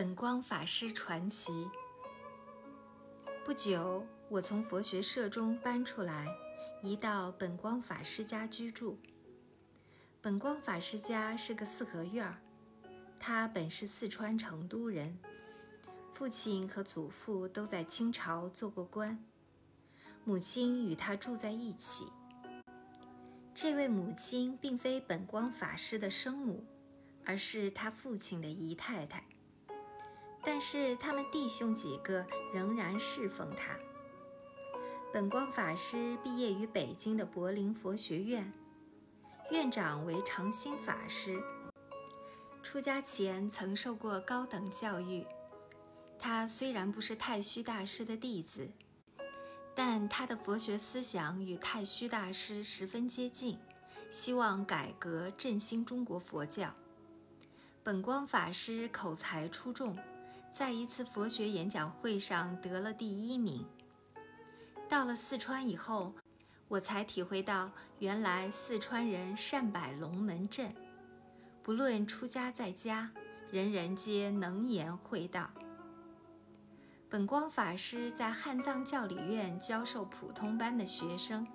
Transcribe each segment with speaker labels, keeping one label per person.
Speaker 1: 本光法师传奇。不久，我从佛学社中搬出来，移到本光法师家居住。本光法师家是个四合院儿，他本是四川成都人，父亲和祖父都在清朝做过官，母亲与他住在一起。这位母亲并非本光法师的生母，而是他父亲的姨太太。但是他们弟兄几个仍然侍奉他。本光法师毕业于北京的柏林佛学院，院长为长兴法师。出家前曾受过高等教育。他虽然不是太虚大师的弟子，但他的佛学思想与太虚大师十分接近，希望改革振兴中国佛教。本光法师口才出众。在一次佛学演讲会上得了第一名。到了四川以后，我才体会到，原来四川人善摆龙门阵，不论出家在家，人人皆能言会道。本光法师在汉藏教理院教授普通班的学生，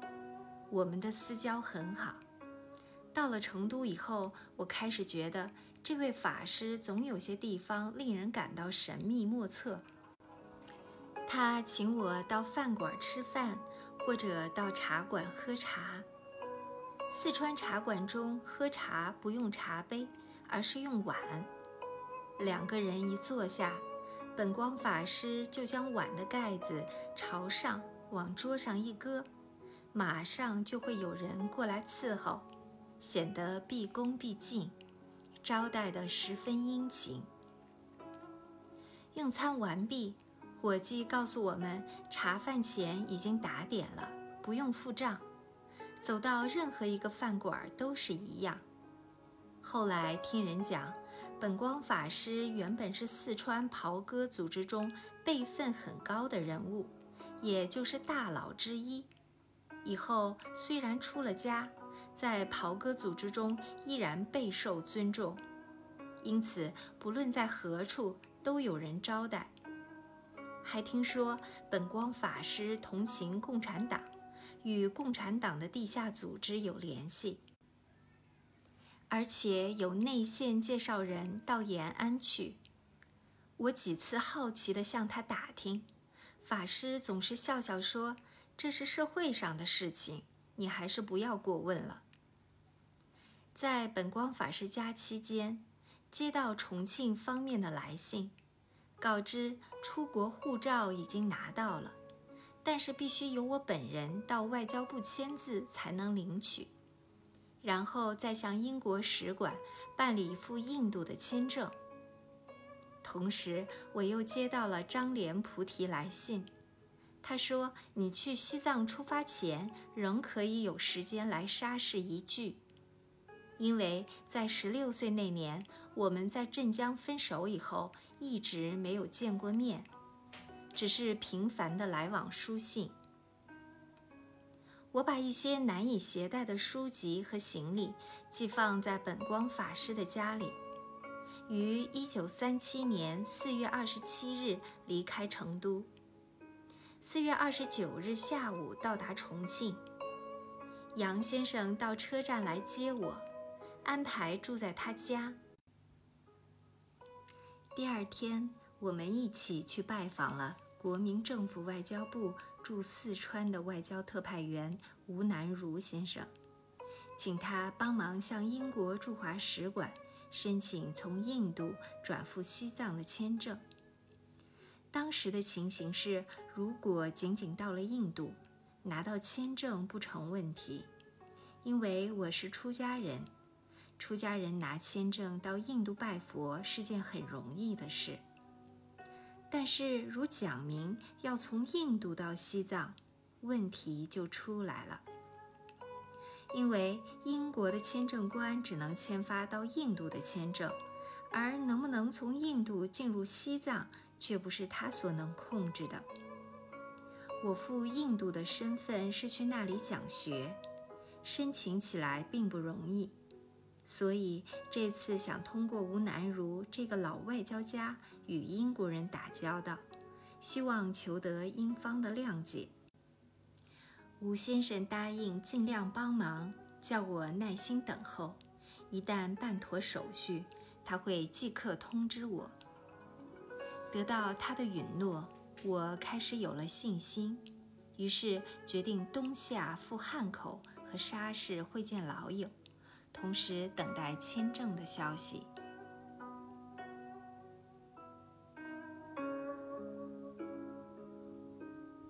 Speaker 1: 我们的私交很好。到了成都以后，我开始觉得。这位法师总有些地方令人感到神秘莫测。他请我到饭馆吃饭，或者到茶馆喝茶。四川茶馆中喝茶不用茶杯，而是用碗。两个人一坐下，本光法师就将碗的盖子朝上往桌上一搁，马上就会有人过来伺候，显得毕恭毕敬。招待得十分殷勤。用餐完毕，伙计告诉我们，茶饭钱已经打点了，不用付账。走到任何一个饭馆都是一样。后来听人讲，本光法师原本是四川袍哥组织中辈分很高的人物，也就是大佬之一。以后虽然出了家。在袍哥组织中依然备受尊重，因此不论在何处都有人招待。还听说本光法师同情共产党，与共产党的地下组织有联系，而且有内线介绍人到延安去。我几次好奇地向他打听，法师总是笑笑说：“这是社会上的事情，你还是不要过问了。”在本光法师家期间，接到重庆方面的来信，告知出国护照已经拿到了，但是必须由我本人到外交部签字才能领取，然后再向英国使馆办理赴印度的签证。同时，我又接到了张莲菩提来信，他说：“你去西藏出发前，仍可以有时间来沙市一聚。”因为在十六岁那年，我们在镇江分手以后，一直没有见过面，只是频繁的来往书信。我把一些难以携带的书籍和行李寄放在本光法师的家里，于一九三七年四月二十七日离开成都，四月二十九日下午到达重庆。杨先生到车站来接我。安排住在他家。第二天，我们一起去拜访了国民政府外交部驻四川的外交特派员吴南如先生，请他帮忙向英国驻华使馆申请从印度转赴西藏的签证。当时的情形是，如果仅仅到了印度，拿到签证不成问题，因为我是出家人。出家人拿签证到印度拜佛是件很容易的事，但是如讲明要从印度到西藏，问题就出来了。因为英国的签证官只能签发到印度的签证，而能不能从印度进入西藏，却不是他所能控制的。我赴印度的身份是去那里讲学，申请起来并不容易。所以这次想通过吴南如这个老外交家与英国人打交道，希望求得英方的谅解。吴先生答应尽量帮忙，叫我耐心等候，一旦办妥手续，他会即刻通知我。得到他的允诺，我开始有了信心，于是决定冬夏赴汉口和沙市会见老友。同时等待签证的消息。